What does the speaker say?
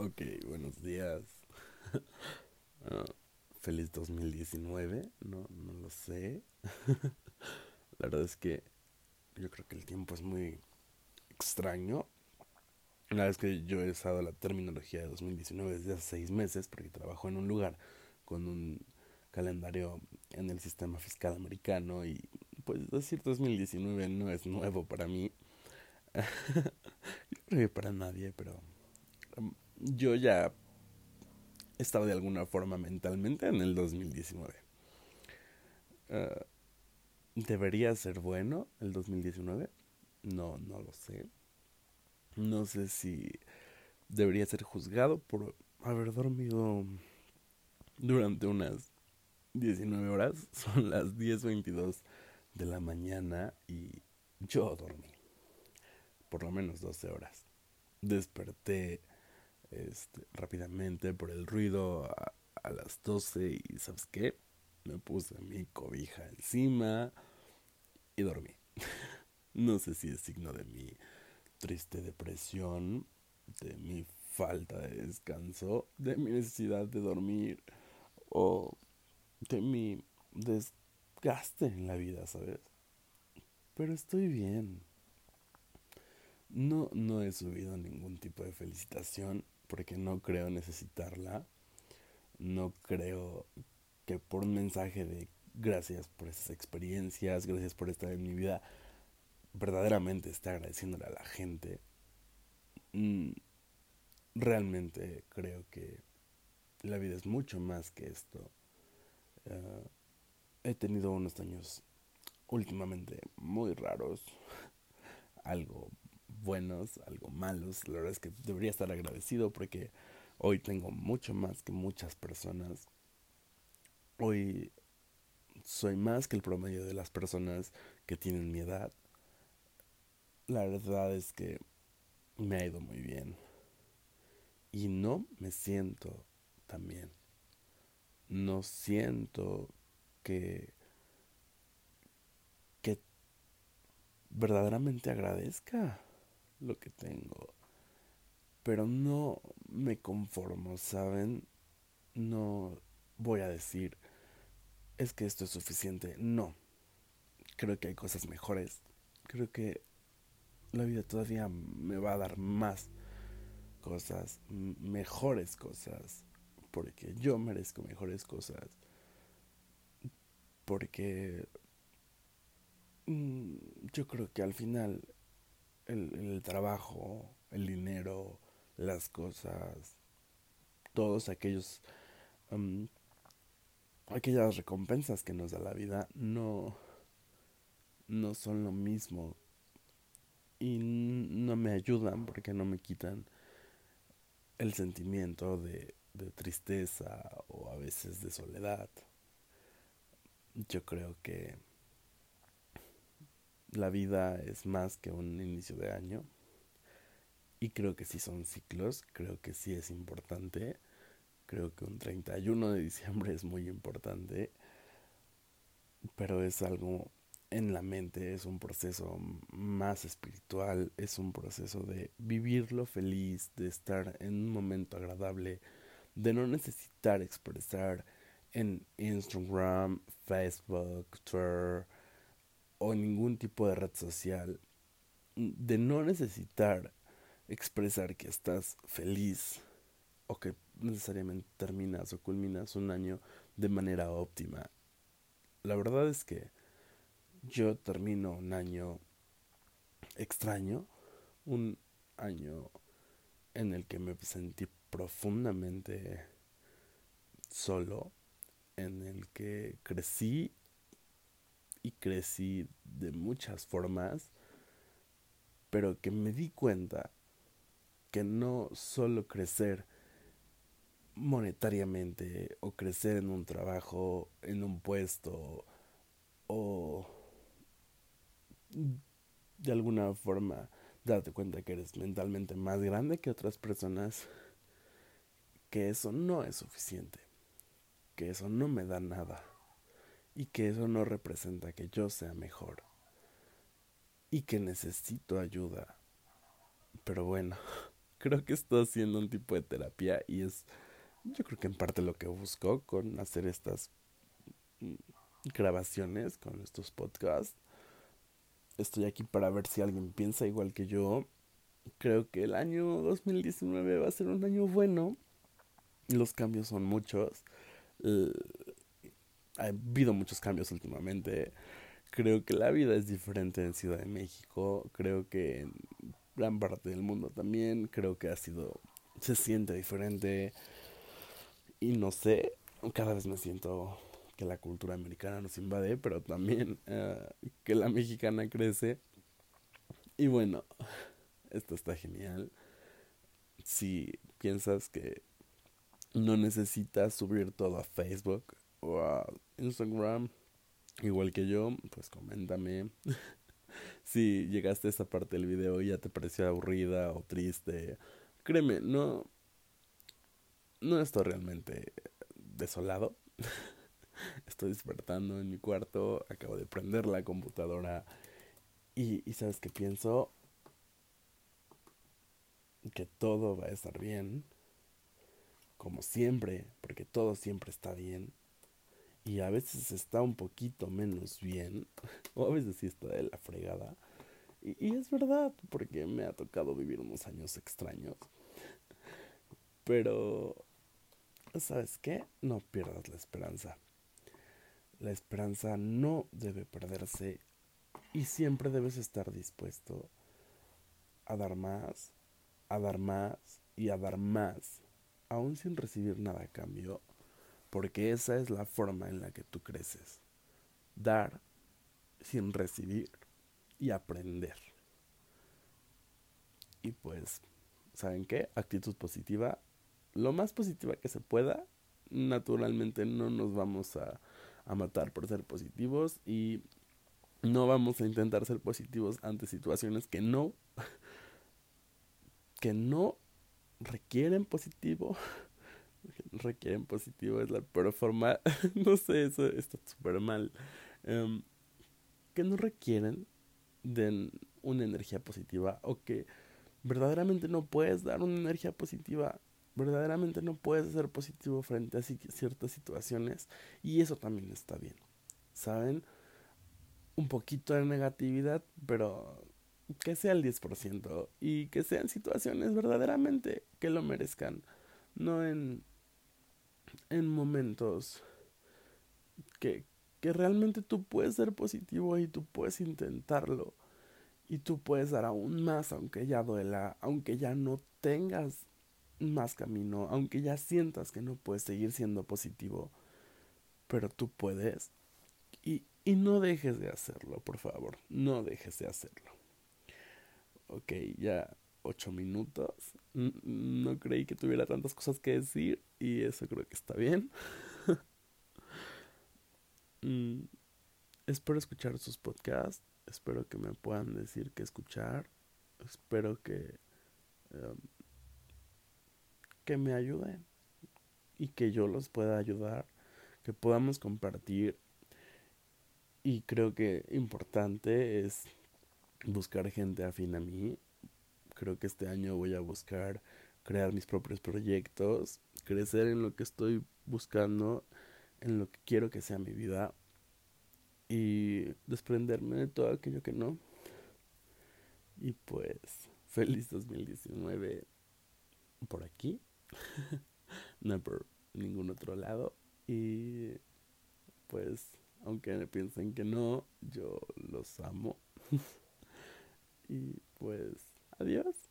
Ok, buenos días. Ah, feliz 2019, no, no lo sé. La verdad es que yo creo que el tiempo es muy extraño. La verdad es que yo he usado la terminología de 2019 desde hace seis meses porque trabajo en un lugar con un calendario en el sistema fiscal americano y pues decir 2019 no es nuevo para mí. yo creo que para nadie, pero um, yo ya estaba de alguna forma mentalmente en el 2019. Ah, ¿Debería ser bueno el 2019? No, no lo sé. No sé si debería ser juzgado por haber dormido durante unas 19 horas. Son las 10.22 de la mañana y yo dormí por lo menos 12 horas. Desperté este, rápidamente por el ruido a, a las 12 y ¿sabes qué? Me puse mi cobija encima y dormí. no sé si es signo de mi triste depresión, de mi falta de descanso, de mi necesidad de dormir o de mi desgaste en la vida, ¿sabes? Pero estoy bien. No, no he subido ningún tipo de felicitación porque no creo necesitarla. No creo que por un mensaje de gracias por esas experiencias, gracias por estar en mi vida, verdaderamente esté agradeciéndole a la gente. Mm, realmente creo que la vida es mucho más que esto. Uh, he tenido unos años últimamente muy raros, algo buenos, algo malos. La verdad es que debería estar agradecido porque hoy tengo mucho más que muchas personas. Hoy soy más que el promedio de las personas que tienen mi edad. La verdad es que me ha ido muy bien. Y no me siento tan bien. No siento que que verdaderamente agradezca lo que tengo. Pero no me conformo, ¿saben? No voy a decir, es que esto es suficiente. No. Creo que hay cosas mejores. Creo que la vida todavía me va a dar más cosas, mejores cosas. Porque yo merezco mejores cosas. Porque mm, yo creo que al final el, trabajo, el dinero, las cosas, todos aquellos aquellas recompensas que nos da la vida no no son lo mismo y no me ayudan porque no me quitan el sentimiento de, de tristeza o a veces de soledad. Yo creo que la vida es más que un inicio de año. Y creo que sí son ciclos, creo que sí es importante. Creo que un 31 de diciembre es muy importante. Pero es algo en la mente, es un proceso más espiritual, es un proceso de vivirlo feliz, de estar en un momento agradable, de no necesitar expresar en Instagram, Facebook, Twitter, o ningún tipo de red social, de no necesitar expresar que estás feliz o que necesariamente terminas o culminas un año de manera óptima. La verdad es que yo termino un año extraño, un año en el que me sentí profundamente solo, en el que crecí y crecí de muchas formas, pero que me di cuenta que no solo crecer monetariamente o crecer en un trabajo, en un puesto o de alguna forma darte cuenta que eres mentalmente más grande que otras personas, que eso no es suficiente, que eso no me da nada y que eso no representa que yo sea mejor y que necesito ayuda. Pero bueno, creo que estoy haciendo un tipo de terapia y es, yo creo que en parte lo que busco con hacer estas mm, grabaciones, con estos podcasts. Estoy aquí para ver si alguien piensa igual que yo. Creo que el año 2019 va a ser un año bueno. Los cambios son muchos. Ha habido muchos cambios últimamente. Creo que la vida es diferente en Ciudad de México. Creo que en gran parte del mundo también. Creo que ha sido. Se siente diferente. Y no sé. Cada vez me siento que la cultura americana nos invade, pero también eh, que la mexicana crece. Y bueno, esto está genial. Si piensas que no necesitas subir todo a Facebook Instagram, igual que yo, pues coméntame. si llegaste a esta parte del video y ya te pareció aburrida o triste, créeme, no, no estoy realmente desolado. Estoy despertando en mi cuarto, acabo de prender la computadora y, y sabes que pienso que todo va a estar bien, como siempre, porque todo siempre está bien. Y a veces está un poquito menos bien, o a veces sí está de la fregada. Y, y es verdad, porque me ha tocado vivir unos años extraños. Pero, ¿sabes qué? No pierdas la esperanza. La esperanza no debe perderse y siempre debes estar dispuesto a dar más, a dar más y a dar más, aún sin recibir nada a cambio, porque esa es la forma en la que tú creces. Dar sin recibir y aprender. Y pues, ¿saben qué? Actitud positiva, lo más positiva que se pueda. Naturalmente no nos vamos a a matar por ser positivos y no vamos a intentar ser positivos ante situaciones que no que no requieren positivo requieren positivo es la peor forma no sé eso está súper mal em, que no requieren de una energía positiva o que verdaderamente no puedes dar una energía positiva verdaderamente no puedes ser positivo frente a ciertas situaciones y eso también está bien. ¿Saben? Un poquito de negatividad, pero que sea el 10% y que sean situaciones verdaderamente que lo merezcan, no en en momentos que que realmente tú puedes ser positivo y tú puedes intentarlo y tú puedes dar aún más aunque ya duela, aunque ya no tengas más camino, aunque ya sientas que no puedes seguir siendo positivo, pero tú puedes. Y, y no dejes de hacerlo, por favor, no dejes de hacerlo. Ok, ya ocho minutos. No creí que tuviera tantas cosas que decir y eso creo que está bien. Mm, espero escuchar sus podcasts. Espero que me puedan decir qué escuchar. Espero que em, que me ayuden y que yo los pueda ayudar, que podamos compartir. Y creo que importante es buscar gente afín a mí. Creo que este año voy a buscar crear mis propios proyectos, crecer en lo que estoy buscando, en lo que quiero que sea mi vida y desprenderme de todo aquello que no. Y pues, feliz 2019 por aquí. no por ningún otro lado. Y pues, aunque me piensen que no, yo los amo. y pues, adiós.